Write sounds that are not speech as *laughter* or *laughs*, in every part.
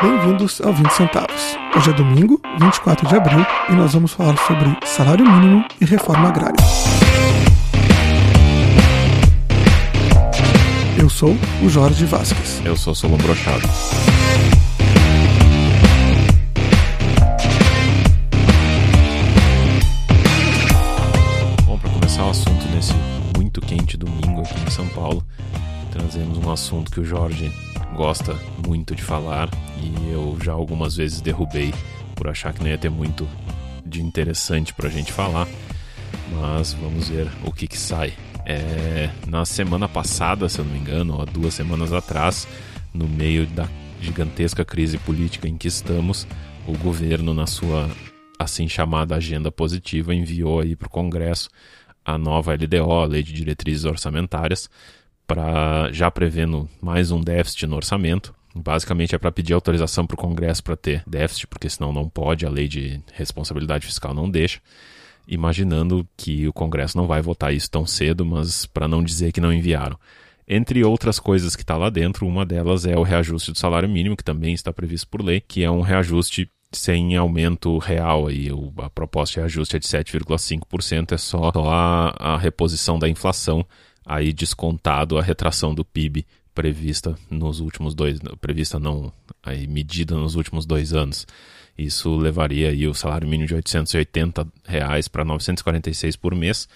Bem-vindos ao 20 Centavos. Hoje é domingo, 24 de abril, e nós vamos falar sobre salário mínimo e reforma agrária. Eu sou o Jorge Vasques. Eu sou Solon Brochado. Bom, para começar o assunto nesse muito quente domingo aqui em São Paulo, trazemos um assunto que o Jorge gosta muito de falar e eu já algumas vezes derrubei por achar que não ia ter muito de interessante para a gente falar, mas vamos ver o que, que sai. É, na semana passada, se eu não me engano, ou duas semanas atrás, no meio da gigantesca crise política em que estamos, o governo, na sua assim chamada agenda positiva, enviou aí para o Congresso a nova LDO, a Lei de Diretrizes Orçamentárias, para já prevendo mais um déficit no orçamento. Basicamente é para pedir autorização para o Congresso para ter déficit, porque senão não pode, a lei de responsabilidade fiscal não deixa. Imaginando que o Congresso não vai votar isso tão cedo, mas para não dizer que não enviaram. Entre outras coisas que está lá dentro, uma delas é o reajuste do salário mínimo, que também está previsto por lei, que é um reajuste sem aumento real. Aí, a proposta de reajuste é de 7,5%, é só a, a reposição da inflação aí descontado a retração do PIB prevista nos últimos dois, prevista não, aí medida nos últimos dois anos. Isso levaria aí o salário mínimo de 880 reais para 946 por mês.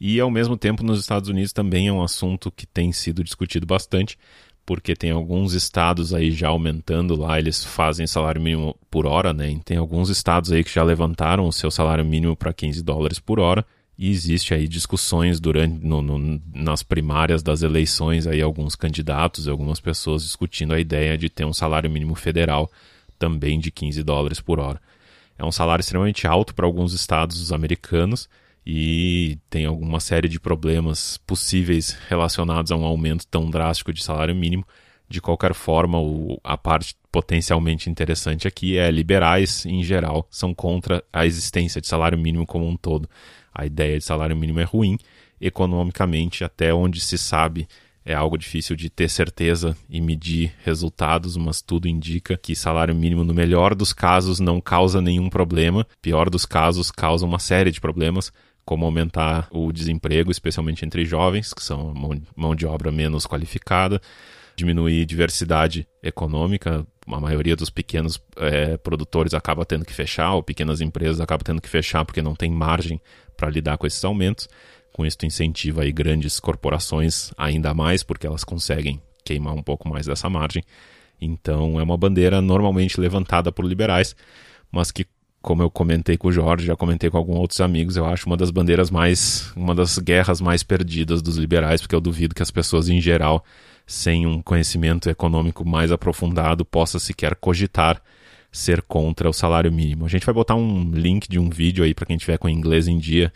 E ao mesmo tempo nos Estados Unidos também é um assunto que tem sido discutido bastante, porque tem alguns estados aí já aumentando lá, eles fazem salário mínimo por hora, né? tem alguns estados aí que já levantaram o seu salário mínimo para 15 dólares por hora. E existe aí discussões durante no, no, nas primárias das eleições aí alguns candidatos e algumas pessoas discutindo a ideia de ter um salário mínimo federal também de 15 dólares por hora. É um salário extremamente alto para alguns estados americanos e tem alguma série de problemas possíveis relacionados a um aumento tão drástico de salário mínimo. De qualquer forma, o, a parte potencialmente interessante aqui é liberais, em geral, são contra a existência de salário mínimo como um todo a ideia de salário mínimo é ruim. Economicamente, até onde se sabe, é algo difícil de ter certeza e medir resultados, mas tudo indica que salário mínimo, no melhor dos casos, não causa nenhum problema, pior dos casos, causa uma série de problemas, como aumentar o desemprego, especialmente entre jovens, que são mão de obra menos qualificada, diminuir diversidade econômica, a maioria dos pequenos é, produtores acaba tendo que fechar, ou pequenas empresas acabam tendo que fechar porque não tem margem para lidar com esses aumentos. Com isso, incentiva aí grandes corporações ainda mais, porque elas conseguem queimar um pouco mais dessa margem. Então, é uma bandeira normalmente levantada por liberais, mas que, como eu comentei com o Jorge, já comentei com alguns outros amigos, eu acho uma das bandeiras mais, uma das guerras mais perdidas dos liberais, porque eu duvido que as pessoas em geral, sem um conhecimento econômico mais aprofundado, possa sequer cogitar ser contra o salário mínimo. A gente vai botar um link de um vídeo aí para quem tiver com inglês em dia,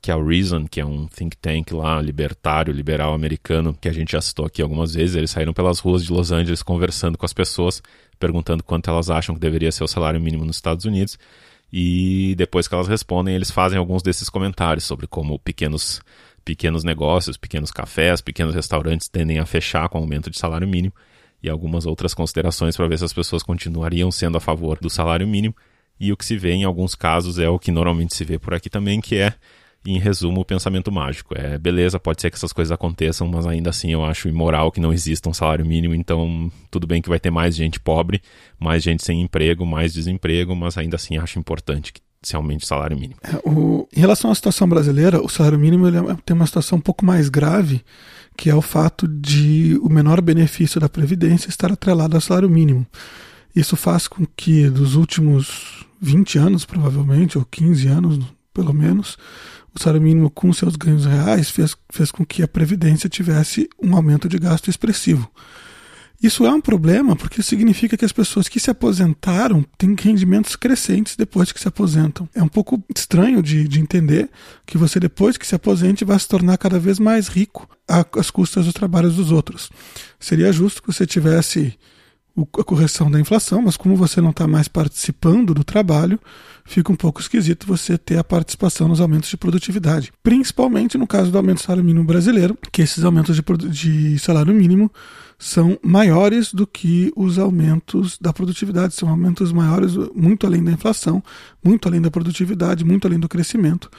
que é o Reason, que é um think tank lá, libertário, liberal americano, que a gente já citou aqui algumas vezes. Eles saíram pelas ruas de Los Angeles conversando com as pessoas, perguntando quanto elas acham que deveria ser o salário mínimo nos Estados Unidos. E depois que elas respondem, eles fazem alguns desses comentários sobre como pequenos, pequenos negócios, pequenos cafés, pequenos restaurantes tendem a fechar com aumento de salário mínimo e algumas outras considerações para ver se as pessoas continuariam sendo a favor do salário mínimo. E o que se vê em alguns casos é o que normalmente se vê por aqui também, que é, em resumo, o pensamento mágico. É beleza, pode ser que essas coisas aconteçam, mas ainda assim eu acho imoral que não exista um salário mínimo. Então, tudo bem que vai ter mais gente pobre, mais gente sem emprego, mais desemprego, mas ainda assim acho importante que se aumente o salário mínimo. É, o, em relação à situação brasileira, o salário mínimo ele é, tem uma situação um pouco mais grave que é o fato de o menor benefício da Previdência estar atrelado ao salário mínimo. Isso faz com que, dos últimos 20 anos, provavelmente, ou 15 anos, pelo menos, o salário mínimo, com seus ganhos reais, fez, fez com que a Previdência tivesse um aumento de gasto expressivo. Isso é um problema porque significa que as pessoas que se aposentaram têm rendimentos crescentes depois que se aposentam. É um pouco estranho de, de entender que você, depois que se aposente, vai se tornar cada vez mais rico às custas dos trabalhos dos outros. Seria justo que você tivesse a correção da inflação, mas como você não está mais participando do trabalho, fica um pouco esquisito você ter a participação nos aumentos de produtividade. Principalmente no caso do aumento do salário mínimo brasileiro, que esses aumentos de, de salário mínimo são maiores do que os aumentos da produtividade, são aumentos maiores, muito além da inflação, muito além da produtividade, muito além do crescimento.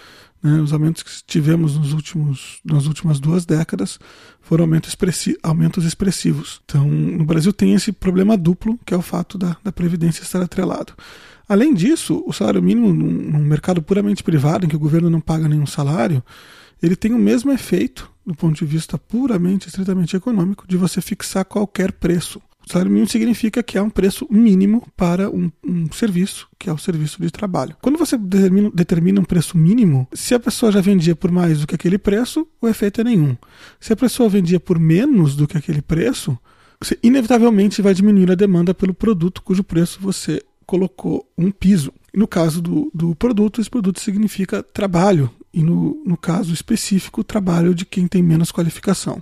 Né? Os aumentos que tivemos nos últimos, nas últimas duas décadas foram aumentos, expressi aumentos expressivos. Então, no Brasil tem esse problema duplo, que é o fato da, da Previdência estar atrelado. Além disso, o salário mínimo, num, num mercado puramente privado, em que o governo não paga nenhum salário, ele tem o mesmo efeito, do ponto de vista puramente, estritamente econômico, de você fixar qualquer preço. O salário mínimo significa que há um preço mínimo para um, um, serviço, que é o serviço de trabalho. Quando você determina, determina, um preço mínimo, se a pessoa já vendia por mais do que aquele preço, o efeito é nenhum. Se a pessoa vendia por menos do que aquele preço, você inevitavelmente vai diminuir a demanda pelo produto cujo preço você colocou um piso. No caso do, do produto, esse produto significa trabalho, e no, no caso específico, trabalho de quem tem menos qualificação.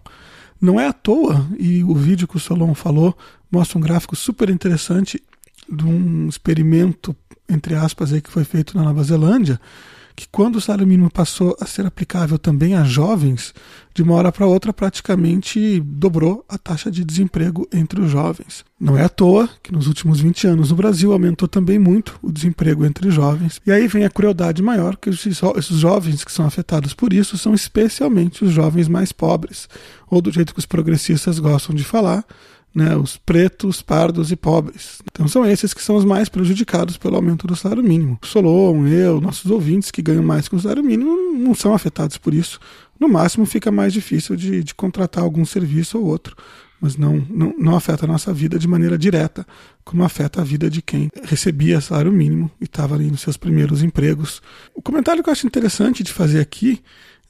Não é à toa, e o vídeo que o Solon falou mostra um gráfico super interessante de um experimento, entre aspas, aí, que foi feito na Nova Zelândia, que quando o salário mínimo passou a ser aplicável também a jovens, de uma hora para outra praticamente dobrou a taxa de desemprego entre os jovens. Não é à toa que nos últimos 20 anos no Brasil aumentou também muito o desemprego entre jovens. E aí vem a crueldade maior, que esses, esses jovens que são afetados por isso são especialmente os jovens mais pobres, ou do jeito que os progressistas gostam de falar, né, os pretos, pardos e pobres. Então são esses que são os mais prejudicados pelo aumento do salário mínimo. Solon, eu, nossos ouvintes que ganham mais que o salário mínimo não são afetados por isso. No máximo fica mais difícil de, de contratar algum serviço ou outro, mas não, não, não afeta a nossa vida de maneira direta, como afeta a vida de quem recebia salário mínimo e estava ali nos seus primeiros empregos. O comentário que eu acho interessante de fazer aqui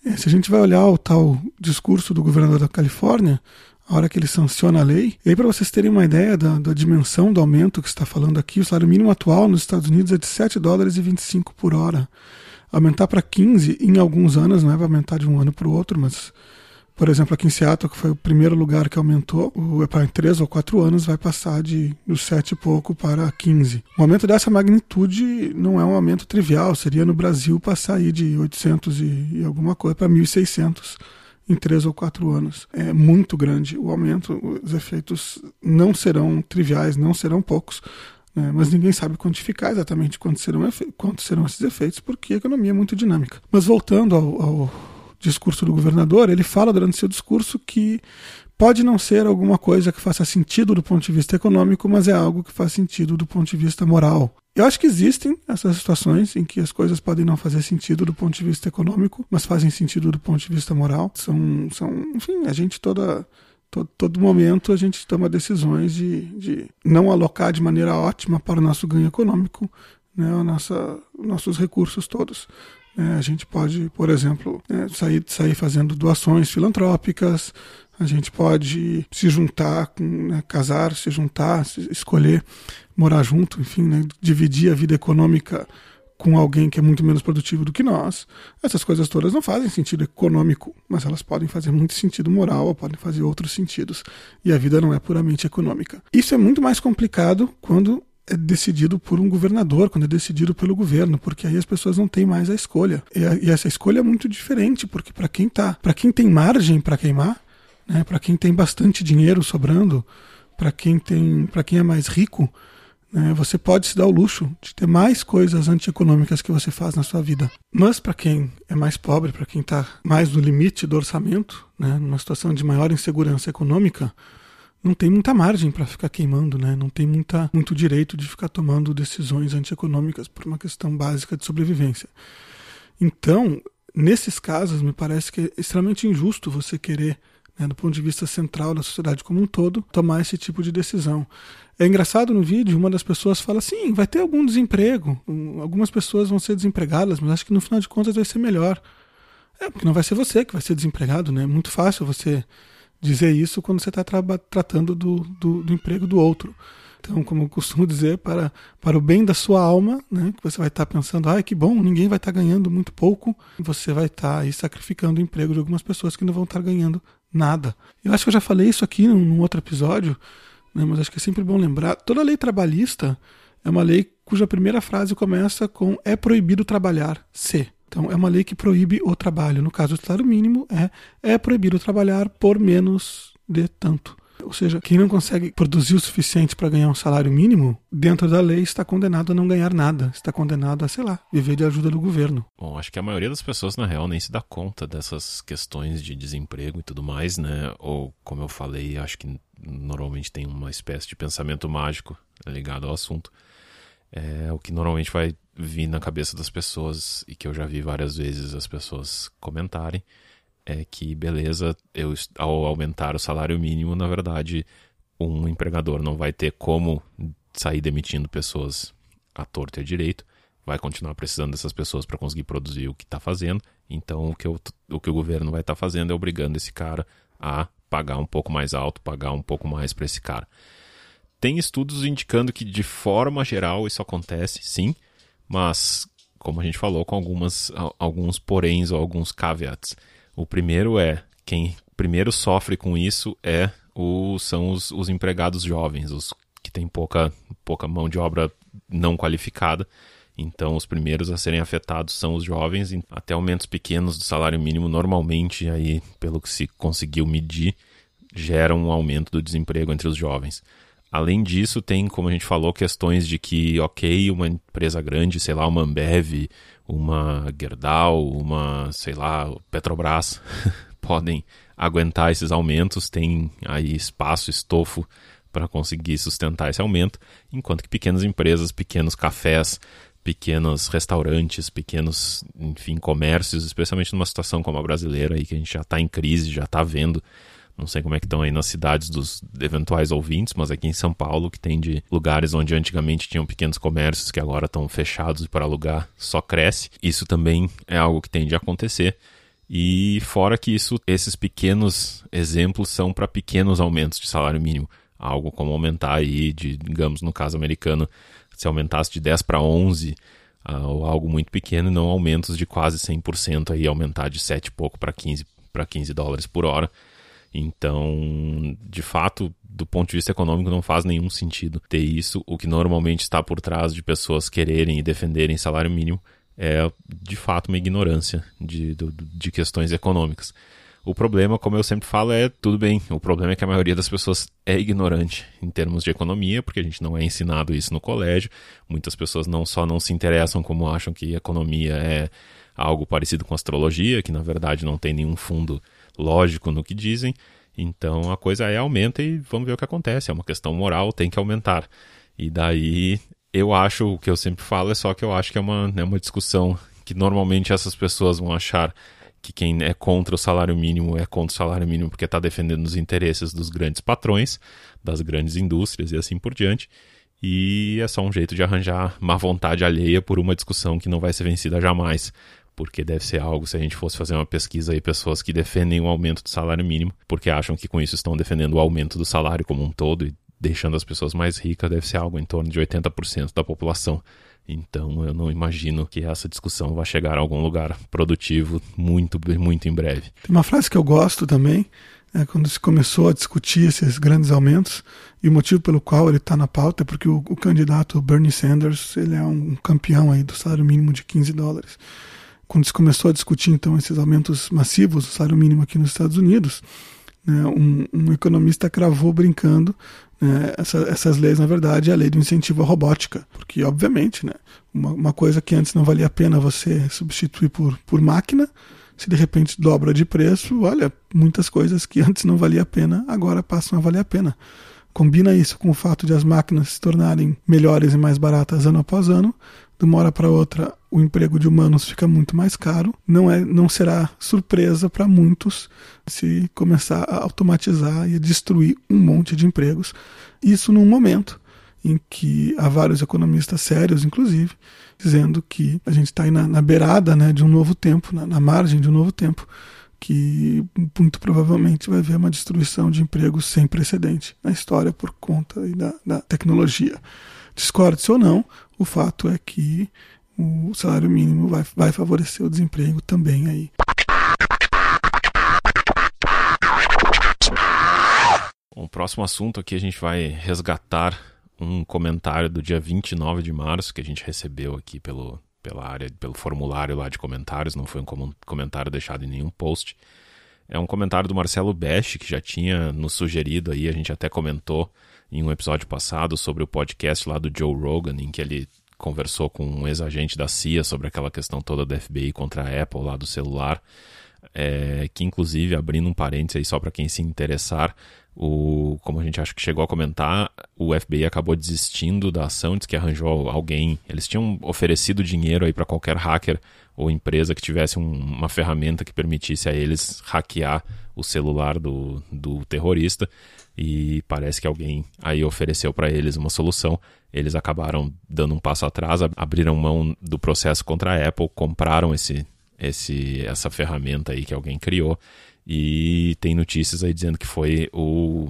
é, se a gente vai olhar o tal discurso do governador da Califórnia, a hora que ele sanciona a lei. E aí, para vocês terem uma ideia da, da, dimensão do aumento que está falando aqui, o salário mínimo atual nos Estados Unidos é de 7 dólares e 25 por hora. Aumentar para 15 em alguns anos, não é para aumentar de um ano para o outro, mas, por exemplo, aqui em Seattle, que foi o primeiro lugar que aumentou, o, para 3 ou 4 anos vai passar de dos 7 e pouco para 15. Um aumento dessa magnitude não é um aumento trivial, seria no Brasil passar aí de 800 e, e alguma coisa para 1.600 em três ou quatro anos. É muito grande o aumento, os efeitos não serão triviais, não serão poucos, né? mas ninguém sabe quantificar exatamente quantos serão, quantos serão esses efeitos, porque a economia é muito dinâmica. Mas voltando ao, ao discurso do governador, ele fala durante seu discurso que pode não ser alguma coisa que faça sentido do ponto de vista econômico, mas é algo que faz sentido do ponto de vista moral. Eu acho que existem essas situações em que as coisas podem não fazer sentido do ponto de vista econômico, mas fazem sentido do ponto de vista moral. São, são enfim, a gente toda todo, todo momento a gente toma decisões de, de não alocar de maneira ótima para o nosso ganho econômico né, a nossa, nossos recursos todos. É, a gente pode, por exemplo, é, sair, sair fazendo doações filantrópicas, a gente pode se juntar, com, né, casar, se juntar, se escolher morar junto, enfim, né, dividir a vida econômica com alguém que é muito menos produtivo do que nós. Essas coisas todas não fazem sentido econômico, mas elas podem fazer muito sentido moral ou podem fazer outros sentidos. E a vida não é puramente econômica. Isso é muito mais complicado quando é decidido por um governador, quando é decidido pelo governo, porque aí as pessoas não têm mais a escolha. E, a, e essa escolha é muito diferente, porque para quem tá, para quem tem margem para queimar, né, para quem tem bastante dinheiro sobrando, para quem tem, para quem é mais rico, né, você pode se dar o luxo de ter mais coisas antieconômicas que você faz na sua vida. Mas para quem é mais pobre, para quem está mais no limite do orçamento, né, numa situação de maior insegurança econômica, não tem muita margem para ficar queimando, né? Não tem muita, muito direito de ficar tomando decisões antieconômicas por uma questão básica de sobrevivência. Então, nesses casos, me parece que é extremamente injusto você querer né, do ponto de vista central da sociedade como um todo, tomar esse tipo de decisão. É engraçado no vídeo, uma das pessoas fala assim: vai ter algum desemprego, algumas pessoas vão ser desempregadas, mas acho que no final de contas vai ser melhor. É, porque não vai ser você que vai ser desempregado, né? É muito fácil você dizer isso quando você está tra tratando do, do, do, emprego do outro. Então, como eu costumo dizer, para, para o bem da sua alma, né, que você vai estar tá pensando, ah, que bom, ninguém vai estar tá ganhando muito pouco, você vai estar tá aí sacrificando o emprego de algumas pessoas que não vão estar tá ganhando nada. Eu acho que eu já falei isso aqui num, outro episódio, né, mas acho que é sempre bom lembrar. Toda lei trabalhista é uma lei cuja primeira frase começa com é proibido trabalhar, se. Então é uma lei que proíbe o trabalho. No caso do salário mínimo é é proibido trabalhar por menos de tanto. Ou seja, quem não consegue produzir o suficiente para ganhar um salário mínimo, dentro da lei está condenado a não ganhar nada. Está condenado a, sei lá, viver de ajuda do governo. Bom, acho que a maioria das pessoas, na real, nem se dá conta dessas questões de desemprego e tudo mais, né? Ou, como eu falei, acho que normalmente tem uma espécie de pensamento mágico ligado ao assunto. É o que normalmente vai vir na cabeça das pessoas e que eu já vi várias vezes as pessoas comentarem é que, beleza, eu, ao aumentar o salário mínimo, na verdade, um empregador não vai ter como sair demitindo pessoas à torta e à direito, vai continuar precisando dessas pessoas para conseguir produzir o que está fazendo. Então, o que, eu, o que o governo vai estar tá fazendo é obrigando esse cara a pagar um pouco mais alto, pagar um pouco mais para esse cara. Tem estudos indicando que, de forma geral, isso acontece, sim, mas, como a gente falou, com algumas, alguns poréns ou alguns caveats. O primeiro é quem primeiro sofre com isso é o, são os, os empregados jovens, os que têm pouca, pouca mão de obra não qualificada. Então, os primeiros a serem afetados são os jovens, até aumentos pequenos do salário mínimo, normalmente, aí, pelo que se conseguiu medir, geram um aumento do desemprego entre os jovens. Além disso, tem, como a gente falou, questões de que, ok, uma empresa grande, sei lá, uma Ambev, uma Gerdau, uma, sei lá, Petrobras *laughs* podem aguentar esses aumentos, tem aí espaço, estofo para conseguir sustentar esse aumento, enquanto que pequenas empresas, pequenos cafés, pequenos restaurantes, pequenos, enfim, comércios, especialmente numa situação como a brasileira aí que a gente já está em crise, já está vendo não sei como é que estão aí nas cidades dos eventuais ouvintes, mas aqui em São Paulo, que tem de lugares onde antigamente tinham pequenos comércios que agora estão fechados para alugar, só cresce. Isso também é algo que tende a acontecer. E fora que isso, esses pequenos exemplos são para pequenos aumentos de salário mínimo. Algo como aumentar aí de, digamos, no caso americano, se aumentasse de 10 para 11, uh, ou algo muito pequeno, e não aumentos de quase 100% aí, aumentar de 7 e pouco para 15, 15 dólares por hora. Então, de fato, do ponto de vista econômico, não faz nenhum sentido ter isso. O que normalmente está por trás de pessoas quererem e defenderem salário mínimo é, de fato, uma ignorância de, de, de questões econômicas. O problema, como eu sempre falo, é tudo bem. O problema é que a maioria das pessoas é ignorante em termos de economia, porque a gente não é ensinado isso no colégio. Muitas pessoas não só não se interessam, como acham que economia é algo parecido com astrologia, que na verdade não tem nenhum fundo lógico no que dizem. Então a coisa é aumenta e vamos ver o que acontece. É uma questão moral, tem que aumentar. E daí eu acho, o que eu sempre falo é só que eu acho que é uma, é uma discussão que normalmente essas pessoas vão achar que quem é contra o salário mínimo é contra o salário mínimo porque está defendendo os interesses dos grandes patrões, das grandes indústrias e assim por diante. E é só um jeito de arranjar má vontade alheia por uma discussão que não vai ser vencida jamais porque deve ser algo, se a gente fosse fazer uma pesquisa aí, pessoas que defendem o aumento do salário mínimo, porque acham que com isso estão defendendo o aumento do salário como um todo e deixando as pessoas mais ricas, deve ser algo em torno de 80% da população. Então eu não imagino que essa discussão vá chegar a algum lugar produtivo muito, muito em breve. Tem uma frase que eu gosto também, é quando se começou a discutir esses grandes aumentos, e o motivo pelo qual ele está na pauta é porque o, o, candidato Bernie Sanders ele é um campeão aí do salário mínimo de 15 dólares quando se começou a discutir então esses aumentos massivos do salário mínimo aqui nos Estados Unidos, né, um, um, economista cravou brincando né, essa, essas leis, na verdade, é a lei do incentivo à robótica, porque obviamente, né, uma, uma, coisa que antes não valia a pena você substituir por, por máquina, se de repente dobra de preço, olha, muitas coisas que antes não valia a pena agora passam a valer a pena. Combina isso com o fato de as máquinas se tornarem melhores e mais baratas ano após ano, de uma hora para outra o emprego de humanos fica muito mais caro. Não, é, não será surpresa para muitos se começar a automatizar e a destruir um monte de empregos. Isso num momento em que há vários economistas sérios, inclusive, dizendo que a gente está aí na, na, beirada né, de um novo tempo, na, na margem de um novo tempo, que muito provavelmente vai haver uma destruição de empregos sem precedente na história por conta da, da tecnologia. Discorde-se ou não, o fato é que o salário mínimo vai, vai favorecer o desemprego também aí. O próximo assunto aqui a gente vai resgatar um comentário do dia 29 de março que a gente recebeu aqui pelo, pela área, pelo formulário lá de comentários, não foi um comentário deixado em nenhum post. É um comentário do Marcelo Best, que já tinha nos sugerido aí, a gente até comentou em um episódio passado sobre o podcast lá do Joe Rogan, em que ele conversou com um ex-agente da CIA sobre aquela questão toda da FBI contra a Apple lá do celular. É, que inclusive, abrindo um parênteses aí só para quem se interessar, o, como a gente acha que chegou a comentar, o FBI acabou desistindo da ação, diz que arranjou alguém. Eles tinham oferecido dinheiro aí para qualquer hacker ou empresa que tivesse um, uma ferramenta que permitisse a eles hackear o celular do, do terrorista. E parece que alguém aí ofereceu para eles uma solução. Eles acabaram dando um passo atrás, abriram mão do processo contra a Apple, compraram esse, esse, essa ferramenta aí que alguém criou e tem notícias aí dizendo que foi o,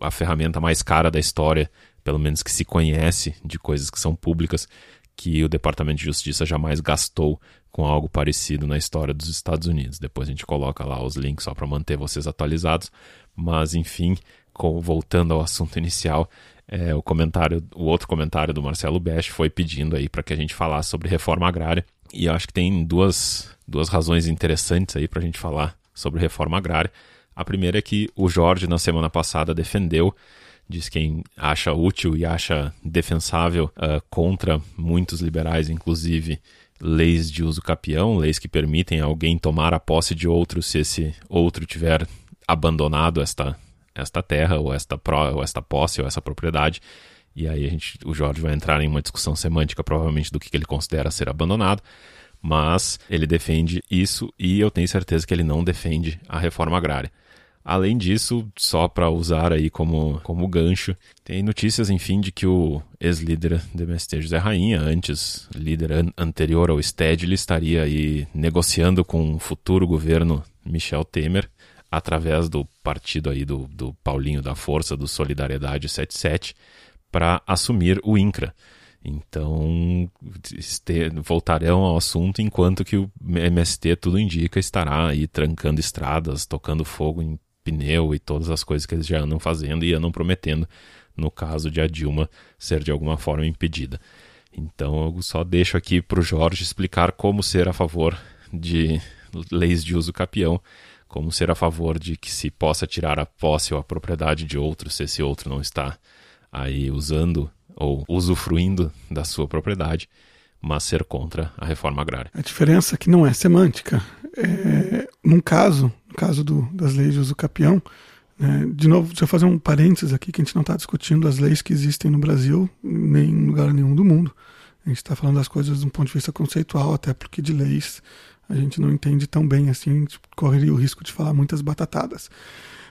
a ferramenta mais cara da história, pelo menos que se conhece de coisas que são públicas, que o Departamento de Justiça jamais gastou com algo parecido na história dos Estados Unidos. Depois a gente coloca lá os links só para manter vocês atualizados. Mas enfim, com, voltando ao assunto inicial, é, o comentário, o outro comentário do Marcelo Best foi pedindo aí para que a gente falasse sobre reforma agrária. E eu acho que tem duas, duas razões interessantes aí para a gente falar sobre reforma agrária. A primeira é que o Jorge, na semana passada, defendeu, diz quem acha útil e acha defensável uh, contra muitos liberais, inclusive leis de uso capião, leis que permitem alguém tomar a posse de outro se esse outro tiver abandonado esta, esta terra, ou esta, pro, ou esta posse, ou essa propriedade. E aí a gente, o Jorge vai entrar em uma discussão semântica, provavelmente, do que ele considera ser abandonado mas ele defende isso e eu tenho certeza que ele não defende a reforma agrária. Além disso, só para usar aí como, como gancho, tem notícias, enfim, de que o ex-líder do MST, José Rainha, antes líder an anterior ao STED, ele estaria aí negociando com o futuro governo Michel Temer, através do partido aí do, do Paulinho da Força, do Solidariedade 77, para assumir o INCRA. Então, voltarão ao assunto enquanto que o MST, tudo indica, estará aí trancando estradas, tocando fogo em pneu e todas as coisas que eles já andam fazendo e andam prometendo no caso de a Dilma ser de alguma forma impedida. Então, eu só deixo aqui para o Jorge explicar como ser a favor de leis de uso capião, como ser a favor de que se possa tirar a posse ou a propriedade de outro se esse outro não está aí usando ou usufruindo da sua propriedade, mas ser contra a reforma agrária. A diferença é que não é semântica. É, num caso, caso do, das leis de uso capião, né, de novo, deixa eu fazer um parênteses aqui, que a gente não está discutindo as leis que existem no Brasil, nem em lugar nenhum do mundo. A gente está falando das coisas de um ponto de vista conceitual, até porque de leis a gente não entende tão bem assim, correria o risco de falar muitas batatadas.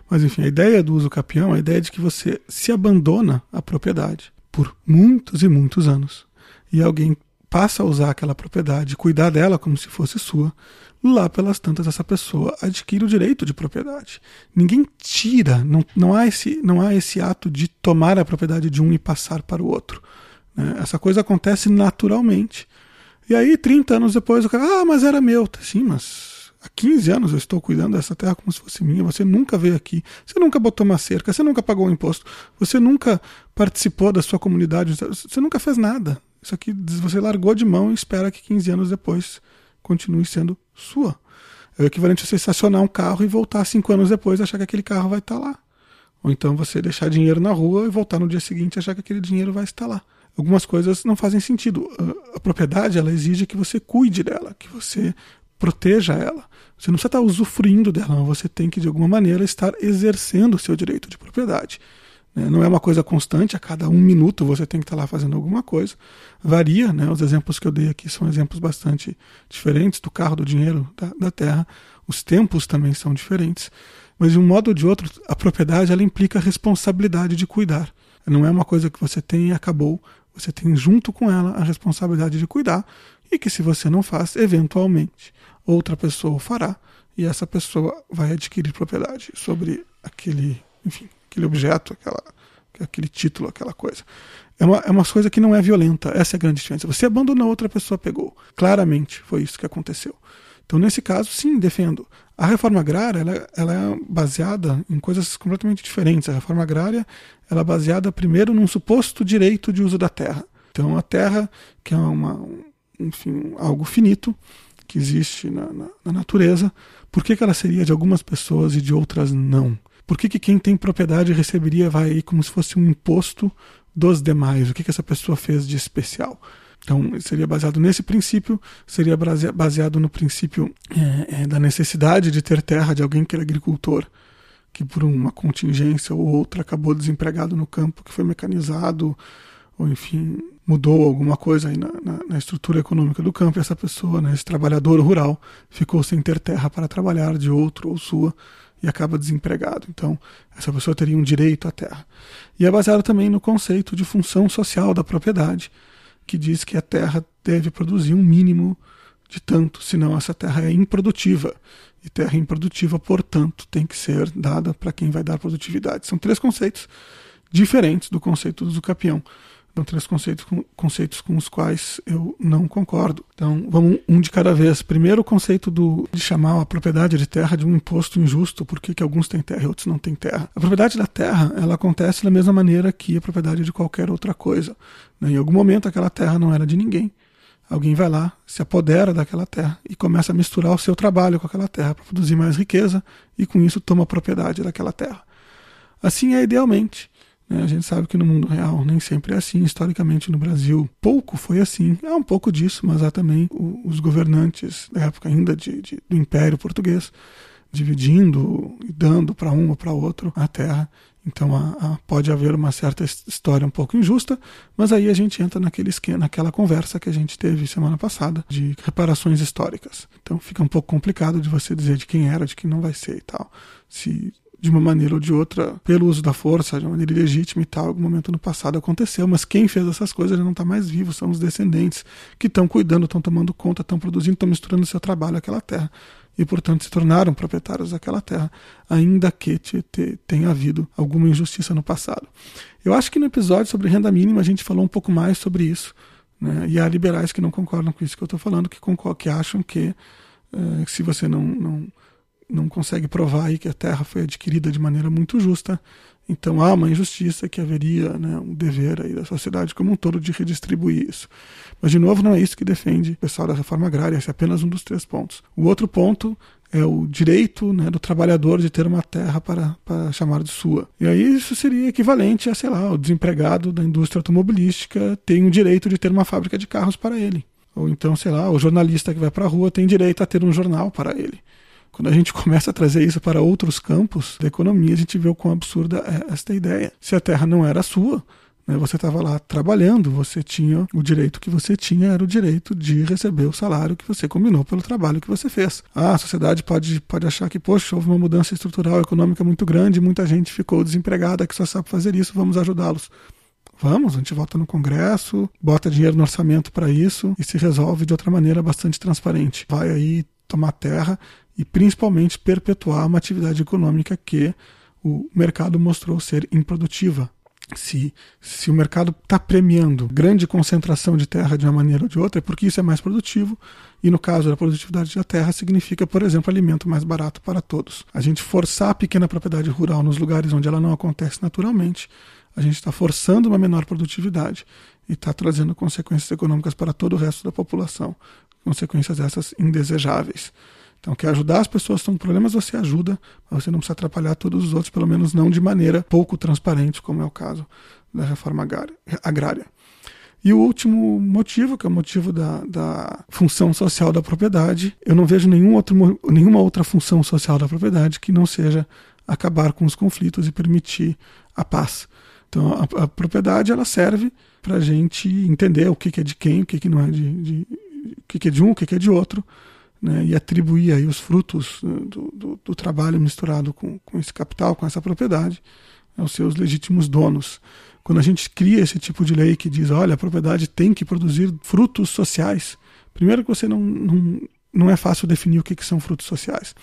Mas enfim, a ideia do uso capião é a ideia de que você se abandona a propriedade por muitos e muitos anos. E alguém passa a usar aquela propriedade, cuidar dela como se fosse sua, lá pelas tantas essa pessoa adquire o direito de propriedade. Ninguém tira, não, não, há, esse, não há esse ato de tomar a propriedade de um e passar para o outro. Né? Essa coisa acontece naturalmente. E aí, 30 anos depois, o cara, ah, mas era meu. Sim, mas Há 15 anos eu estou cuidando dessa terra como se fosse minha. Você nunca veio aqui, você nunca botou uma cerca, você nunca pagou um imposto, você nunca participou da sua comunidade, você nunca fez nada. Isso aqui você largou de mão e espera que 15 anos depois continue sendo sua. É o equivalente a você estacionar um carro e voltar cinco anos depois e achar que aquele carro vai estar lá. Ou então você deixar dinheiro na rua e voltar no dia seguinte e achar que aquele dinheiro vai estar lá. Algumas coisas não fazem sentido. A, a propriedade ela exige que você cuide dela, que você proteja ela. Você não precisa estar usufruindo dela, você tem que, de alguma maneira, estar exercendo o seu direito de propriedade. Né? Não é uma coisa constante, a cada um minuto você tem que estar lá fazendo alguma coisa. Varia, né? os exemplos que eu dei aqui são exemplos bastante diferentes do carro, do dinheiro, da, da terra. Os tempos também são diferentes. Mas, de um modo ou de outro, a propriedade ela implica a responsabilidade de cuidar. Não é uma coisa que você tem e acabou. Você tem junto com ela a responsabilidade de cuidar e que, se você não faz, eventualmente outra pessoa o fará e essa pessoa vai adquirir propriedade sobre aquele, enfim, aquele objeto, aquela, aquele título, aquela coisa. É uma, é uma coisa que não é violenta, essa é a grande diferença. Você abandonou, outra pessoa pegou. Claramente foi isso que aconteceu. Então, nesse caso, sim, defendo. A reforma agrária ela, ela é baseada em coisas completamente diferentes. A reforma agrária ela é baseada, primeiro, num suposto direito de uso da terra. Então, a terra, que é uma, enfim, algo finito, que existe na, na, na natureza, por que, que ela seria de algumas pessoas e de outras não? Por que, que quem tem propriedade receberia vai como se fosse um imposto dos demais? O que, que essa pessoa fez de especial? Então, seria baseado nesse princípio, seria baseado no princípio é, é, da necessidade de ter terra de alguém que era agricultor, que por uma contingência ou outra acabou desempregado no campo, que foi mecanizado, ou enfim, mudou alguma coisa aí na, na, na estrutura econômica do campo, e essa pessoa, né, esse trabalhador rural, ficou sem ter terra para trabalhar de outro ou sua, e acaba desempregado. Então, essa pessoa teria um direito à terra. E é baseado também no conceito de função social da propriedade, que diz que a terra deve produzir um mínimo de tanto, senão essa terra é improdutiva. E terra improdutiva, portanto, tem que ser dada para quem vai dar produtividade. São três conceitos diferentes do conceito do capião. São três conceitos com, conceitos com os quais eu não concordo. Então, vamos um de cada vez. Primeiro, o conceito do, de chamar a propriedade de terra de um imposto injusto, porque que alguns têm terra e outros não têm terra. A propriedade da terra, ela acontece da mesma maneira que a propriedade de qualquer outra coisa. Né? Em algum momento, aquela terra não era de ninguém. Alguém vai lá, se apodera daquela terra e começa a misturar o seu trabalho com aquela terra para produzir mais riqueza e, com isso, toma propriedade daquela terra. Assim é idealmente. Né? A gente sabe que no mundo real nem sempre é assim. Historicamente no Brasil, pouco foi assim. Há um pouco disso, mas há também os governantes da época ainda de, de, do Império Português dividindo e dando para um ou para outro a terra. Então a, pode haver uma certa história um pouco injusta, mas aí a gente entra naquele esquema, naquela conversa que a gente teve semana passada de reparações históricas. Então fica um pouco complicado de você dizer de quem era, de quem não vai ser e tal. Se de uma maneira ou de outra, pelo uso da força, de uma maneira ilegítima e tal, algum momento no passado aconteceu, mas quem fez essas coisas já não está mais vivo, são os descendentes que estão cuidando, estão tomando conta, estão produzindo, estão misturando seu trabalho àquela terra e, portanto, se tornaram proprietários daquela terra, ainda que te, te, tenha havido alguma injustiça no passado. Eu acho que no episódio sobre renda mínima a gente falou um pouco mais sobre isso, né? e há liberais que não concordam com isso que eu estou falando, que, que acham que eh, se você não, não não consegue provar aí que a terra foi adquirida de maneira muito justa. Então há uma injustiça que haveria né, um dever aí da sociedade como um todo de redistribuir isso. Mas, de novo, não é isso que defende o pessoal da reforma agrária, esse é apenas um dos três pontos. O outro ponto é o direito né, do trabalhador de ter uma terra para, para chamar de sua. E aí isso seria equivalente a, sei lá, o desempregado da indústria automobilística tem o direito de ter uma fábrica de carros para ele. Ou então, sei lá, o jornalista que vai para a rua tem direito a ter um jornal para ele. Quando a gente começa a trazer isso para outros campos da economia, a gente vê o quão absurda é esta ideia. Se a terra não era sua, né, você estava lá trabalhando, você tinha o direito que você tinha, era o direito de receber o salário que você combinou pelo trabalho que você fez. Ah, a sociedade pode, pode achar que, poxa, houve uma mudança estrutural econômica muito grande, muita gente ficou desempregada que só sabe fazer isso, vamos ajudá-los. Vamos, a gente vota no Congresso, bota dinheiro no orçamento para isso e se resolve de outra maneira bastante transparente. Vai aí tomar terra e principalmente perpetuar uma atividade econômica que o mercado mostrou ser improdutiva. Se, se o mercado está premiando grande concentração de terra de uma maneira ou de outra, é porque isso é mais produtivo, e no caso da produtividade da terra, significa, por exemplo, alimento mais barato para todos. A gente forçar a pequena propriedade rural nos lugares onde ela não acontece naturalmente, a gente está forçando uma menor produtividade e está trazendo consequências econômicas para todo o resto da população, consequências essas indesejáveis. Então, quer ajudar as pessoas que estão com problemas, você ajuda, mas você não precisa atrapalhar todos os outros, pelo menos não de maneira pouco transparente, como é o caso da reforma agrária. E o último motivo, que é o motivo da, da função social da propriedade, eu não vejo nenhum outro, nenhuma outra função social da propriedade que não seja acabar com os conflitos e permitir a paz. Então, a, a propriedade ela serve para a gente entender o que, que, é de quem, o que, que não é de, de, o que, que é de um, o que, que é de outro, né, e atribuir aí os frutos né, do, do, do, trabalho misturado com, com esse capital, com essa propriedade, aos seus legítimos donos. Quando a gente cria esse tipo de lei que diz, olha, a propriedade tem que produzir frutos sociais, primeiro que você não, não, não é fácil definir o que, que são frutos sociais.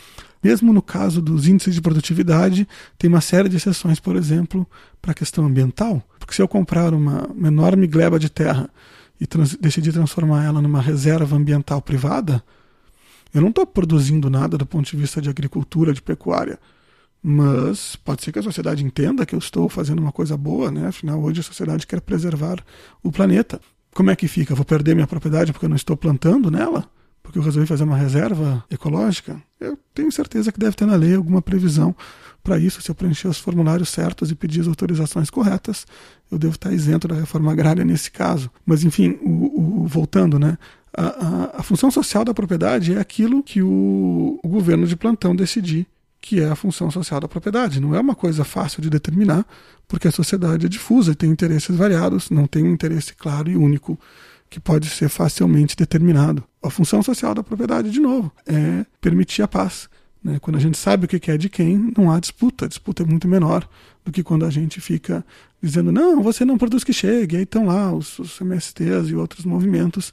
Mesmo no caso dos índices de produtividade, tem uma série de exceções, por exemplo, para a questão ambiental. Porque se eu comprar uma, uma enorme gleba de terra e trans, decidir transformar ela numa reserva ambiental privada, eu não estou produzindo nada do ponto de vista de agricultura, de pecuária. Mas pode ser que a sociedade entenda que eu estou fazendo uma coisa boa, né? Afinal, hoje a sociedade quer preservar o planeta. Como é que fica? Vou perder minha propriedade porque eu não estou plantando nela? porque eu resolvi fazer uma reserva ecológica, eu tenho certeza que deve ter na lei alguma previsão para isso. Se eu preencher os formulários certos e pedir as autorizações corretas, eu devo estar isento da reforma agrária nesse caso. Mas, enfim, o, o, voltando, né? A, a, a, função social da propriedade é aquilo que o, o governo de plantão decidir que é a função social da propriedade. Não é uma coisa fácil de determinar, porque a sociedade é difusa e tem interesses variados, não tem um interesse claro e único que pode ser facilmente determinado. A função social da propriedade, de novo, é permitir a paz. Né? Quando a gente sabe o que é de quem, não há disputa. A disputa é muito menor do que quando a gente fica dizendo, não, você não produz que chegue. E aí estão lá os, os MSTs e outros movimentos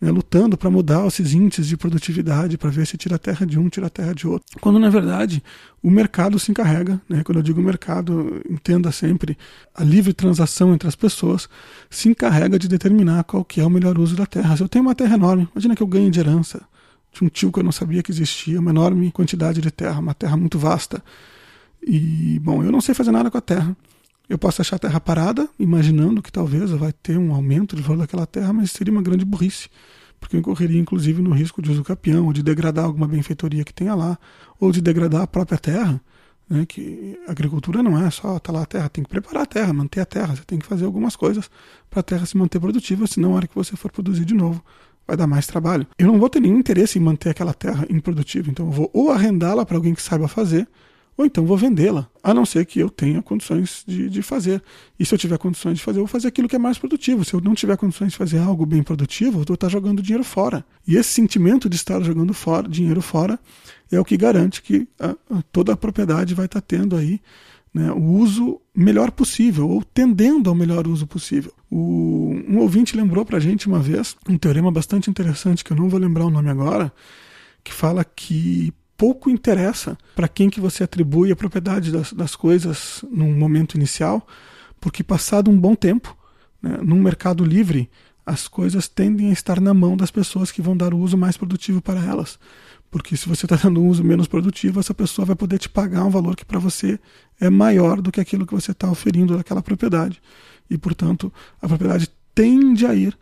né, lutando para mudar esses índices de produtividade, para ver se tira a terra de um, tira a terra de outro. Quando, na verdade, o mercado se encarrega, né, quando eu digo mercado, entenda sempre a livre transação entre as pessoas, se encarrega de determinar qual que é o melhor uso da terra. Se eu tenho uma terra enorme, imagina que eu ganho de herança de um tio que eu não sabia que existia, uma enorme quantidade de terra, uma terra muito vasta. E, bom, eu não sei fazer nada com a terra. Eu posso achar a terra parada, imaginando que talvez vai ter um aumento de valor daquela terra, mas seria uma grande burrice, porque eu incorreria inclusive no risco de usucapião, ou de degradar alguma benfeitoria que tenha lá, ou de degradar a própria terra. Né, que agricultura não é só estar lá a terra, tem que preparar a terra, manter a terra, você tem que fazer algumas coisas para a terra se manter produtiva, senão na hora que você for produzir de novo vai dar mais trabalho. Eu não vou ter nenhum interesse em manter aquela terra improdutiva, então eu vou ou arrendá-la para alguém que saiba fazer, ou então vou vendê-la, a não ser que eu tenha condições de, de fazer. E se eu tiver condições de fazer, eu vou fazer aquilo que é mais produtivo. Se eu não tiver condições de fazer algo bem produtivo, eu vou estar jogando dinheiro fora. E esse sentimento de estar jogando fora, dinheiro fora é o que garante que a, a, toda a propriedade vai estar tendo aí né, o uso melhor possível, ou tendendo ao melhor uso possível. O, um ouvinte lembrou para a gente uma vez um teorema bastante interessante, que eu não vou lembrar o nome agora, que fala que pouco interessa para quem que você atribui a propriedade das, das coisas num momento inicial, porque passado um bom tempo, né, num mercado livre, as coisas tendem a estar na mão das pessoas que vão dar o uso mais produtivo para elas. Porque se você está dando um uso menos produtivo, essa pessoa vai poder te pagar um valor que para você é maior do que aquilo que você está oferindo daquela propriedade. E, portanto, a propriedade tende a ir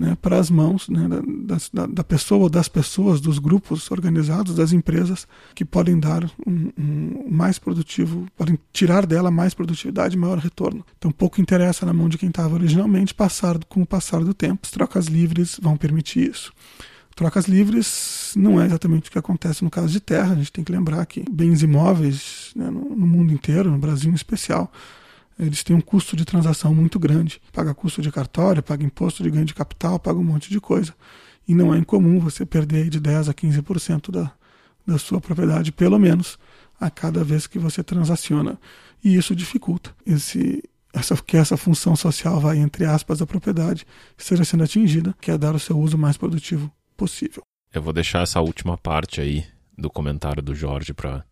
né, para as mãos né, da, da, pessoa, das pessoas, dos grupos organizados, das empresas que podem dar um, um, mais produtivo, podem tirar dela mais produtividade maior retorno. Então pouco interessa na mão de quem estava originalmente, passar com o passar do tempo. As trocas livres vão permitir isso. Trocas livres não é exatamente o que acontece no caso de terra. A gente tem que lembrar que bens imóveis né, no, no mundo inteiro, no Brasil em especial, eles têm um custo de transação muito grande. Paga custo de cartório, paga imposto de ganho de capital, paga um monte de coisa. E não é incomum você perder de 10% a 15% da, da sua propriedade, pelo menos, a cada vez que você transaciona. E isso dificulta esse, essa, que essa função social vai, entre aspas, da propriedade esteja sendo atingida, que é dar o seu uso mais produtivo possível. Eu vou deixar essa última parte aí do comentário do Jorge para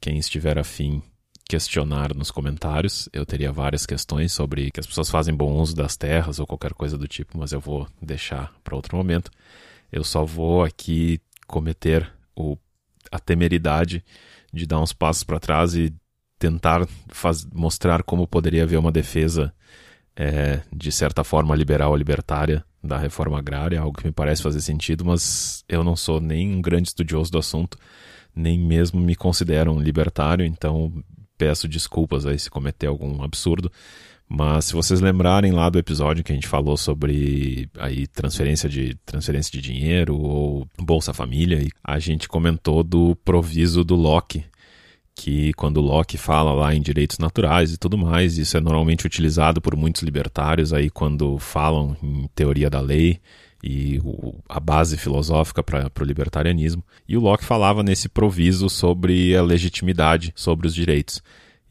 quem estiver afim questionar nos comentários. Eu teria várias questões sobre que as pessoas fazem bom uso das terras ou qualquer coisa do tipo, mas eu vou deixar para outro momento. Eu só vou aqui cometer o, a temeridade de dar uns passos para trás e tentar faz, mostrar como poderia haver uma defesa é, de certa forma liberal ou libertária da reforma agrária, algo que me parece fazer sentido, mas eu não sou nem um grande estudioso do assunto, nem mesmo me considero um libertário, então peço desculpas aí se cometer algum absurdo. Mas se vocês lembrarem lá do episódio que a gente falou sobre aí transferência de transferência de dinheiro ou Bolsa Família, a gente comentou do proviso do Locke, que quando Locke fala lá em direitos naturais e tudo mais, isso é normalmente utilizado por muitos libertários aí quando falam em teoria da lei e o, a base filosófica para o libertarianismo. E o Locke falava nesse proviso sobre a legitimidade sobre os direitos.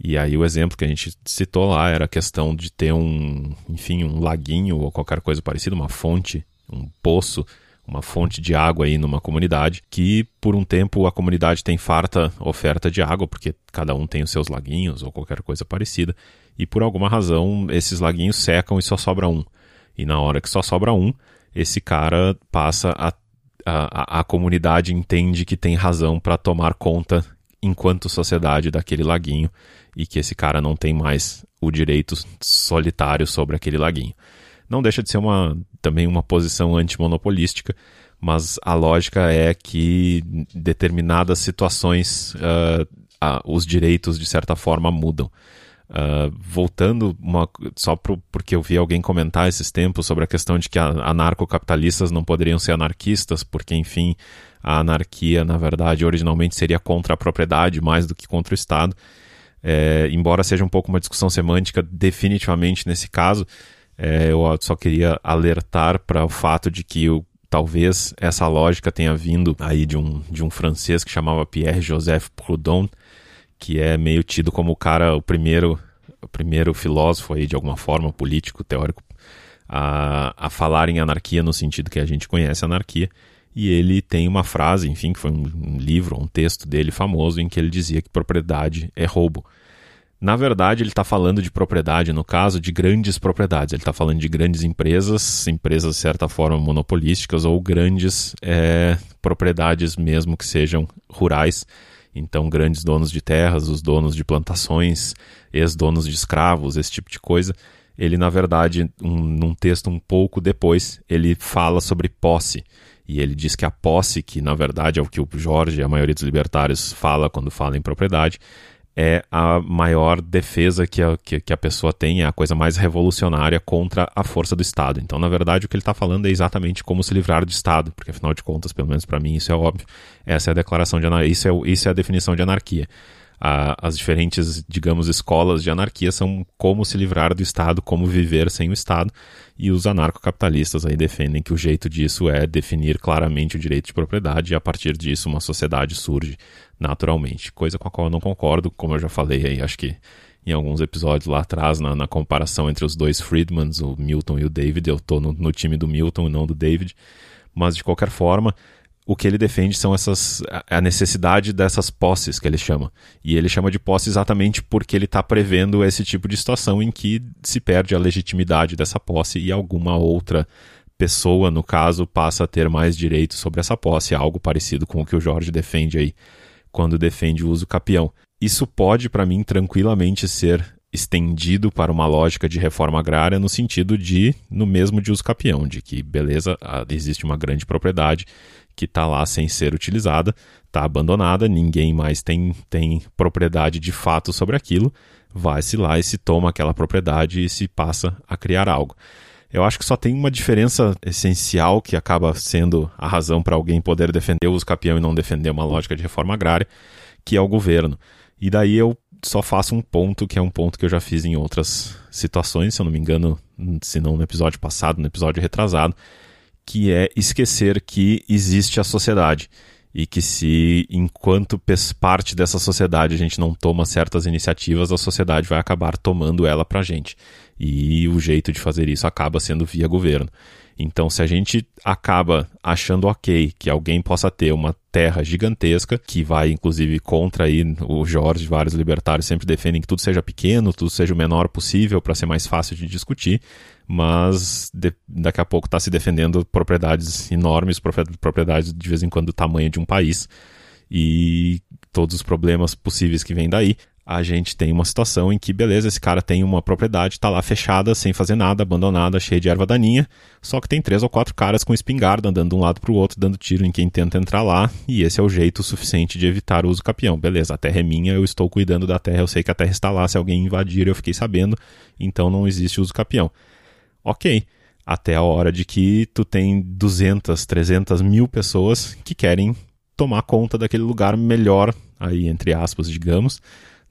E aí o exemplo que a gente citou lá era a questão de ter um, enfim, um laguinho ou qualquer coisa parecida, uma fonte, um poço, uma fonte de água aí numa comunidade, que por um tempo a comunidade tem farta oferta de água, porque cada um tem os seus laguinhos ou qualquer coisa parecida, e por alguma razão esses laguinhos secam e só sobra um. E na hora que só sobra um, esse cara passa a, a, a comunidade entende que tem razão para tomar conta enquanto sociedade daquele laguinho e que esse cara não tem mais o direito solitário sobre aquele laguinho. Não deixa de ser uma, também uma posição antimonopolística, mas a lógica é que determinadas situações uh, uh, os direitos de certa forma mudam. Uh, voltando uma, só pro, porque eu vi alguém comentar esses tempos sobre a questão de que anarcocapitalistas não poderiam ser anarquistas, porque enfim a anarquia na verdade originalmente seria contra a propriedade mais do que contra o Estado. É, embora seja um pouco uma discussão semântica, definitivamente nesse caso, é, eu só queria alertar para o fato de que o, talvez essa lógica tenha vindo aí de um, de um francês que chamava Pierre Joseph Proudhon, que é meio tido como o cara, o primeiro, o primeiro filósofo aí de alguma forma, político, teórico, a, a falar em anarquia no sentido que a gente conhece anarquia. E ele tem uma frase, enfim, que foi um livro, um texto dele famoso, em que ele dizia que propriedade é roubo. Na verdade, ele está falando de propriedade, no caso, de grandes propriedades. Ele está falando de grandes empresas, empresas de certa forma monopolísticas, ou grandes é, propriedades mesmo que sejam rurais. Então, grandes donos de terras, os donos de plantações, ex-donos de escravos, esse tipo de coisa. Ele, na verdade, um, num texto um pouco depois, ele fala sobre posse. E ele diz que a posse, que na verdade é o que o Jorge e a maioria dos libertários fala quando fala em propriedade, é a maior defesa que a, que, que, a pessoa tem, é a coisa mais revolucionária contra a força do Estado. Então, na verdade, o que ele está falando é exatamente como se livrar do Estado, porque afinal de contas, pelo menos para mim, isso é óbvio. Essa é a declaração de isso é, isso é a definição de anarquia a, as diferentes, digamos, escolas de anarquia são como se livrar do Estado, como viver sem o Estado, e os anarcocapitalistas aí defendem que o jeito disso é definir claramente o direito de propriedade e a partir disso uma sociedade surge naturalmente, coisa com a qual eu não concordo, como eu já falei aí, acho que em alguns episódios lá atrás, na, na comparação entre os dois Friedmans, o Milton e o David, eu estou no, no time do Milton e não do David, mas de qualquer forma, o que ele defende são essas a necessidade dessas posses que ele chama. E ele chama de posse exatamente porque ele está prevendo esse tipo de situação em que se perde a legitimidade dessa posse e alguma outra pessoa, no caso, passa a ter mais direito sobre essa posse, algo parecido com o que o Jorge defende aí quando defende o uso capião. Isso pode, para mim, tranquilamente ser estendido para uma lógica de reforma agrária no sentido de, no mesmo de uso capião, de que, beleza, existe uma grande propriedade que está lá sem ser utilizada, está abandonada, ninguém mais tem, tem propriedade de fato sobre aquilo, vai-se lá e se toma aquela propriedade e se passa a criar algo. Eu acho que só tem uma diferença essencial que acaba sendo a razão para alguém poder defender o uso e não defender uma lógica de reforma agrária, que é o governo. E daí eu só faço um ponto, que é um ponto que eu já fiz em outras situações, se eu não me engano, se não no episódio passado, no episódio retrasado, que é esquecer que existe a sociedade e que se enquanto parte dessa sociedade a gente não toma certas iniciativas, a sociedade vai acabar tomando ela pra gente. E o jeito de fazer isso acaba sendo via governo. Então, se a gente acaba achando ok que alguém possa ter uma terra gigantesca, que vai inclusive contra aí o Jorge, vários libertários sempre defendem que tudo seja pequeno, tudo seja o menor possível para ser mais fácil de discutir, mas de, daqui a pouco está se defendendo propriedades enormes, propriedades de vez em quando do tamanho de um país e todos os problemas possíveis que vêm daí. A gente tem uma situação em que, beleza, esse cara tem uma propriedade, está lá fechada, sem fazer nada, abandonada, cheia de erva daninha, só que tem três ou quatro caras com espingarda andando de um lado para o outro, dando tiro em quem tenta entrar lá, e esse é o jeito suficiente de evitar o uso capião. Beleza, a terra é minha, eu estou cuidando da terra, eu sei que a terra está lá, se alguém invadir eu fiquei sabendo, então não existe uso capião ok. Até a hora de que tu tem 200, 300 mil pessoas que querem tomar conta daquele lugar melhor, aí entre aspas, digamos,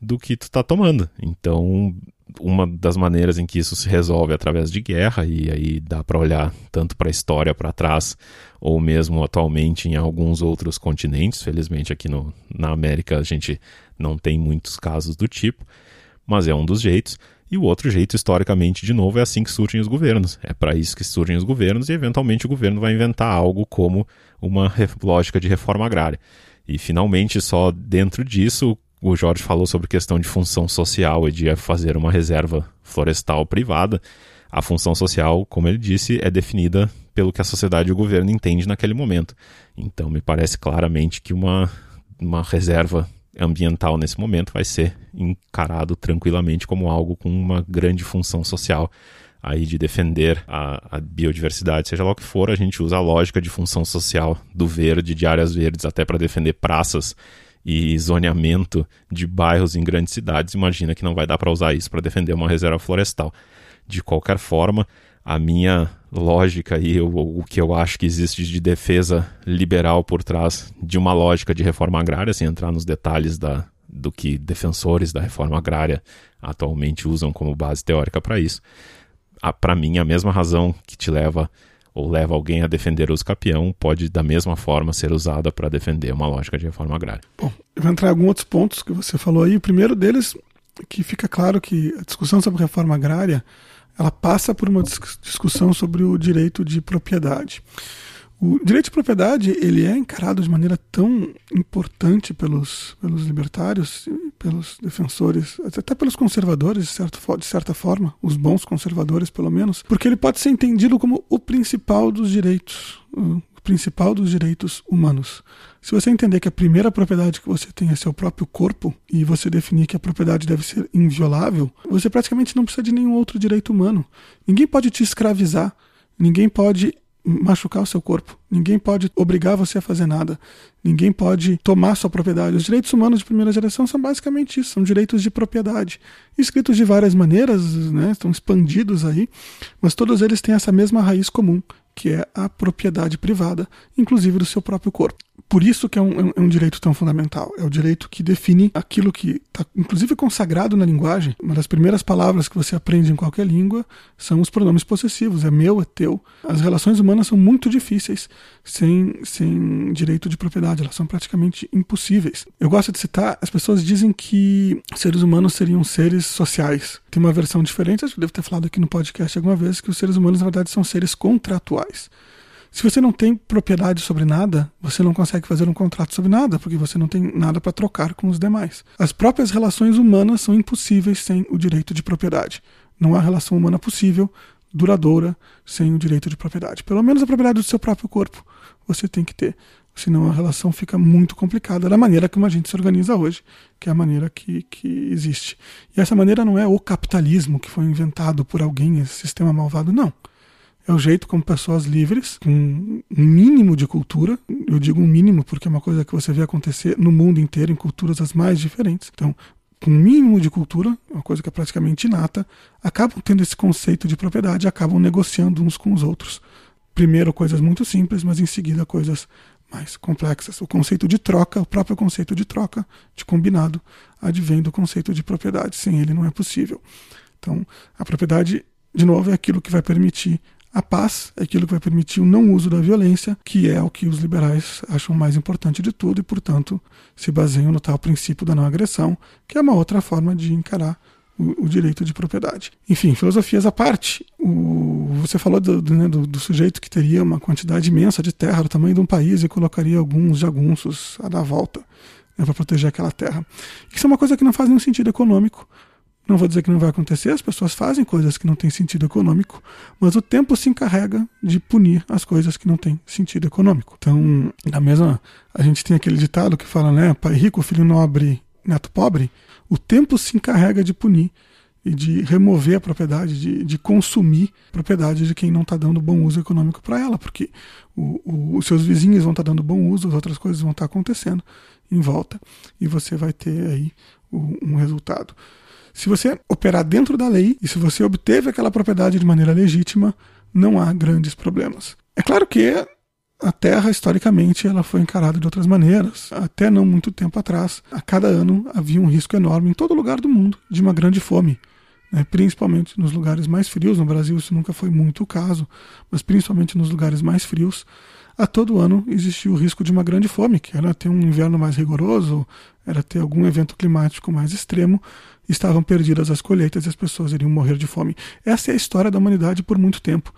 do que tu tá tomando. Então, uma das maneiras em que isso se resolve é através de guerra, e aí dá para olhar tanto para a história para trás, ou mesmo atualmente em alguns outros continentes. Felizmente, aqui no, na América a gente não tem muitos casos do tipo, mas é um dos jeitos. E o outro jeito, historicamente, de novo, é assim que surgem os governos. É para isso que surgem os governos e, eventualmente, o governo vai inventar algo como uma lógica de reforma agrária. E, finalmente, só dentro disso, o Jorge falou sobre questão de função social e de fazer uma reserva florestal privada. A função social, como ele disse, é definida pelo que a sociedade e o governo entendem naquele momento. Então, me parece claramente que uma, uma reserva ambiental nesse momento vai ser encarado tranquilamente como algo com uma grande função social, aí de defender a, a, biodiversidade, seja lá o que for, a gente usa a lógica de função social do verde, de áreas verdes, até para defender praças e zoneamento de bairros em grandes cidades. Imagina que não vai dar para usar isso para defender uma reserva florestal. De qualquer forma, a minha lógica e o, que eu acho que existe de defesa liberal por trás de uma lógica de reforma agrária, sem entrar nos detalhes da, do que defensores da reforma agrária atualmente usam como base teórica para isso. Para mim, a mesma razão que te leva ou leva alguém a defender o uso capião pode, da mesma forma, ser usada para defender uma lógica de reforma agrária. Bom, eu vou entrar em alguns outros pontos que você falou aí. O primeiro deles, que fica claro que a discussão sobre reforma agrária ela passa por uma discussão sobre o direito de propriedade. O direito de propriedade ele é encarado de maneira tão importante pelos, pelos libertários, pelos defensores, até pelos conservadores, de, certo, de certa forma, os bons conservadores pelo menos, porque ele pode ser entendido como o principal dos direitos, o principal dos direitos humanos. Se você entender que a primeira propriedade que você tem é seu próprio corpo e você definir que a propriedade deve ser inviolável, você praticamente não precisa de nenhum outro direito humano. Ninguém pode te escravizar, ninguém pode machucar o seu corpo. Ninguém pode obrigar você a fazer nada. Ninguém pode tomar sua propriedade. Os direitos humanos de primeira geração são basicamente isso, são direitos de propriedade, escritos de várias maneiras, né, estão expandidos aí, mas todos eles têm essa mesma raiz comum, que é a propriedade privada, inclusive do seu próprio corpo. Por isso que é um, é um direito tão fundamental. É o direito que define aquilo que está, inclusive, consagrado na linguagem. Uma das primeiras palavras que você aprende em qualquer língua são os pronomes possessivos. É meu, é teu. As relações humanas são muito difíceis sem, sem direito de propriedade. Elas são praticamente impossíveis. Eu gosto de citar, as pessoas dizem que seres humanos seriam seres sociais. Tem uma versão diferente, acho que eu devo ter falado aqui no podcast alguma vez, que os seres humanos, na verdade, são seres contratuais. Se você não tem propriedade sobre nada, você não consegue fazer um contrato sobre nada, porque você não tem nada para trocar com os demais. As próprias relações humanas são impossíveis sem o direito de propriedade. Não há relação humana possível, duradoura, sem o direito de propriedade. Pelo menos a propriedade do seu próprio corpo você tem que ter. Senão a relação fica muito complicada da maneira como a gente se organiza hoje, que é a maneira que, que existe. E essa maneira não é o capitalismo que foi inventado por alguém, esse sistema malvado, não é o jeito como pessoas livres, com um mínimo de cultura, eu digo um mínimo porque é uma coisa que você vê acontecer no mundo inteiro, em culturas as mais diferentes. Então, com um mínimo de cultura, uma coisa que é praticamente inata, acabam tendo esse conceito de propriedade, acabam negociando uns com os outros. Primeiro coisas muito simples, mas em seguida coisas mais complexas. O conceito de troca, o próprio conceito de troca, de combinado, advém do conceito de propriedade. Sem ele não é possível. Então, a propriedade, de novo, é aquilo que vai permitir a paz é aquilo que vai permitir o não uso da violência, que é o que os liberais acham mais importante de tudo e, portanto, se baseiam no tal princípio da não agressão, que é uma outra forma de encarar o, o direito de propriedade. Enfim, filosofias à parte, o, você falou do, do, né, do, do, sujeito que teria uma quantidade imensa de terra do tamanho de um país e colocaria alguns jagunços a dar volta né, para proteger aquela terra. Isso é uma coisa que não faz nenhum sentido econômico não vou dizer que não vai acontecer, as pessoas fazem coisas que não têm sentido econômico, mas o tempo se encarrega de punir as coisas que não têm sentido econômico. Então, na mesma, a gente tem aquele ditado que fala, né, pai rico, filho nobre, neto pobre. O tempo se encarrega de punir e de remover a propriedade, de, de consumir propriedade de quem não está dando bom uso econômico para ela, porque o, o, os seus vizinhos vão estar tá dando bom uso, as outras coisas vão estar tá acontecendo em volta e você vai ter aí um resultado. Se você operar dentro da lei e se você obteve aquela propriedade de maneira legítima, não há grandes problemas. É claro que a Terra, historicamente, ela foi encarada de outras maneiras. Até não muito tempo atrás, a cada ano havia um risco enorme em todo lugar do mundo de uma grande fome. Né? Principalmente nos lugares mais frios. No Brasil isso nunca foi muito o caso, mas principalmente nos lugares mais frios. A todo ano existia o risco de uma grande fome, que era ter um inverno mais rigoroso, era ter algum evento climático mais extremo, estavam perdidas as colheitas e as pessoas iriam morrer de fome. Essa é a história da humanidade por muito tempo.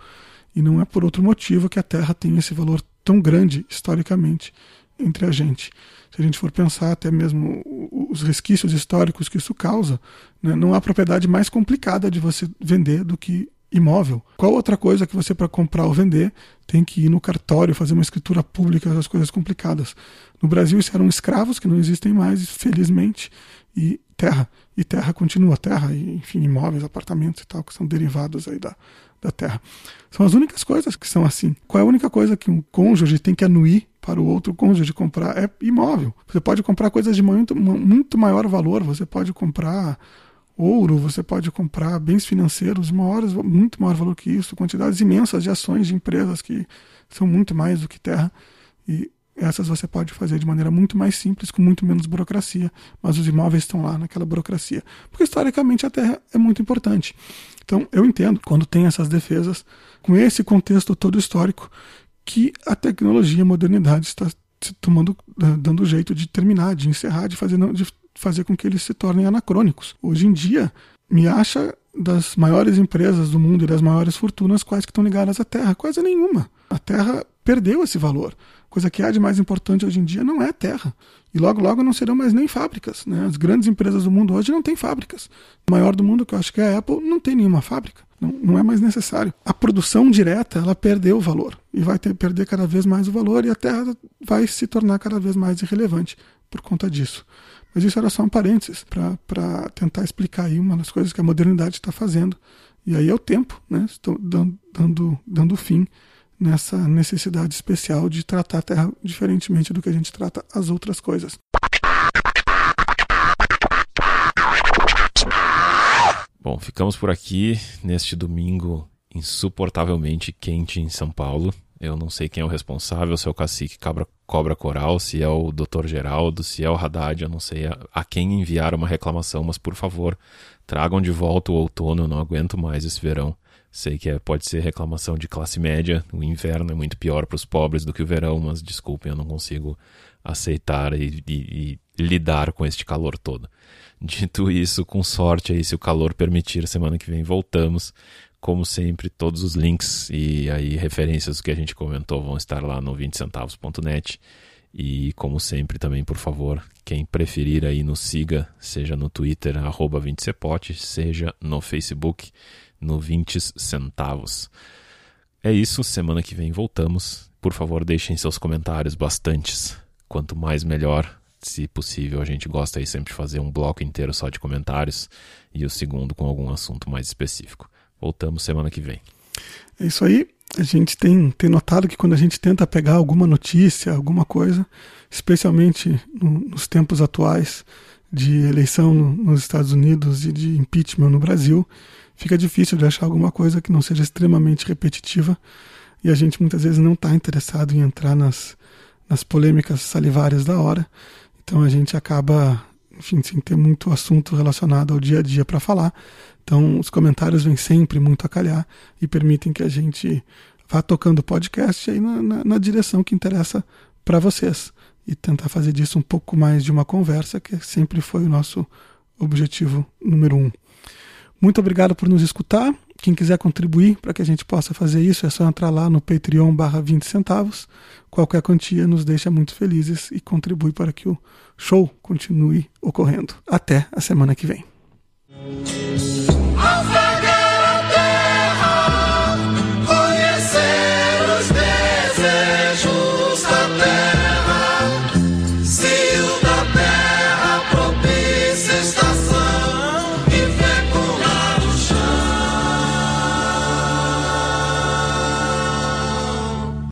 E não é por outro motivo que a Terra tem esse valor tão grande historicamente entre a gente. Se a gente for pensar até mesmo os resquícios históricos que isso causa, né, não há propriedade mais complicada de você vender do que imóvel. Qual outra coisa que você, para comprar ou vender, tem que ir no cartório, fazer uma escritura pública, as coisas complicadas? No Brasil, isso eram escravos que não existem mais, felizmente, e terra. E terra continua, terra, e, enfim, imóveis, apartamentos e tal, que são derivados aí da, da terra. São as únicas coisas que são assim. Qual é a única coisa que um cônjuge tem que anuir para o outro cônjuge comprar? É imóvel. Você pode comprar coisas de muito, muito maior valor, você pode comprar ouro, você pode comprar bens financeiros maiores, muito maior valor que isso, quantidades imensas de ações de empresas que são muito mais do que terra. E essas você pode fazer de maneira muito mais simples, com muito menos burocracia, mas os imóveis estão lá naquela burocracia. Porque historicamente a terra é muito importante. Então eu entendo quando tem essas defesas, com esse contexto todo histórico, que a tecnologia, a modernidade está tomando, dando jeito de terminar, de encerrar, de fazer, de fazer com que eles se tornem anacrônicos. Hoje em dia, me acha das maiores empresas do mundo e das maiores fortunas quais que estão ligadas à Terra? Quase nenhuma. A Terra perdeu esse valor. Coisa que há de mais importante hoje em dia não é terra. E logo, logo não serão mais nem fábricas. Né? As grandes empresas do mundo hoje não têm fábricas. O maior do mundo, que eu acho que é a Apple, não tem nenhuma fábrica. Não, não é mais necessário. A produção direta, ela perdeu o valor. E vai ter, perder cada vez mais o valor e a terra vai se tornar cada vez mais irrelevante por conta disso. Mas isso era só um parênteses para tentar explicar aí uma das coisas que a modernidade está fazendo. E aí é o tempo, né? Estou dando, dando, dando fim nessa necessidade especial de tratar a Terra diferentemente do que a gente trata as outras coisas. Bom, ficamos por aqui neste domingo insuportavelmente quente em São Paulo. Eu não sei quem é o responsável, se é o cacique Cabra, Cobra Coral, se é o Dr. Geraldo, se é o Haddad, eu não sei a, a, quem enviar uma reclamação, mas por favor, tragam de volta o outono, eu não aguento mais esse verão. Sei que é, pode ser reclamação de classe média, o inverno é muito pior para os pobres do que o verão, mas desculpem, eu não consigo aceitar e, e, e, lidar com este calor todo. Dito isso, com sorte aí, se o calor permitir, semana que vem voltamos. Como sempre, todos os links e aí referências que a gente comentou vão estar lá no 20centavos.net. E como sempre também, por favor, quem preferir aí nos siga, seja no Twitter, arroba 20cepote, seja no Facebook, no 20 centavos. É isso, semana que vem voltamos. Por favor, deixem seus comentários bastantes. Quanto mais melhor. Se possível, a gente gosta aí sempre de fazer um bloco inteiro só de comentários e o segundo com algum assunto mais específico. Voltamos semana que vem. É isso aí. A gente tem, tem notado que quando a gente tenta pegar alguma notícia, alguma coisa, especialmente no, nos tempos atuais de eleição nos Estados Unidos e de impeachment no Brasil, fica difícil de achar alguma coisa que não seja extremamente repetitiva e a gente muitas vezes não está interessado em entrar nas, nas polêmicas salivares da hora. Então a gente acaba, enfim, sem ter muito assunto relacionado ao dia a dia para falar. Então os comentários vêm sempre muito a calhar e permitem que a gente vá tocando o podcast aí na, na, na direção que interessa para vocês e tentar fazer disso um pouco mais de uma conversa, que sempre foi o nosso objetivo número um. Muito obrigado por nos escutar. Quem quiser contribuir para que a gente possa fazer isso, é só entrar lá no Patreon barra 20 centavos. Qualquer quantia nos deixa muito felizes e contribui para que o show continue ocorrendo. Até a semana que vem.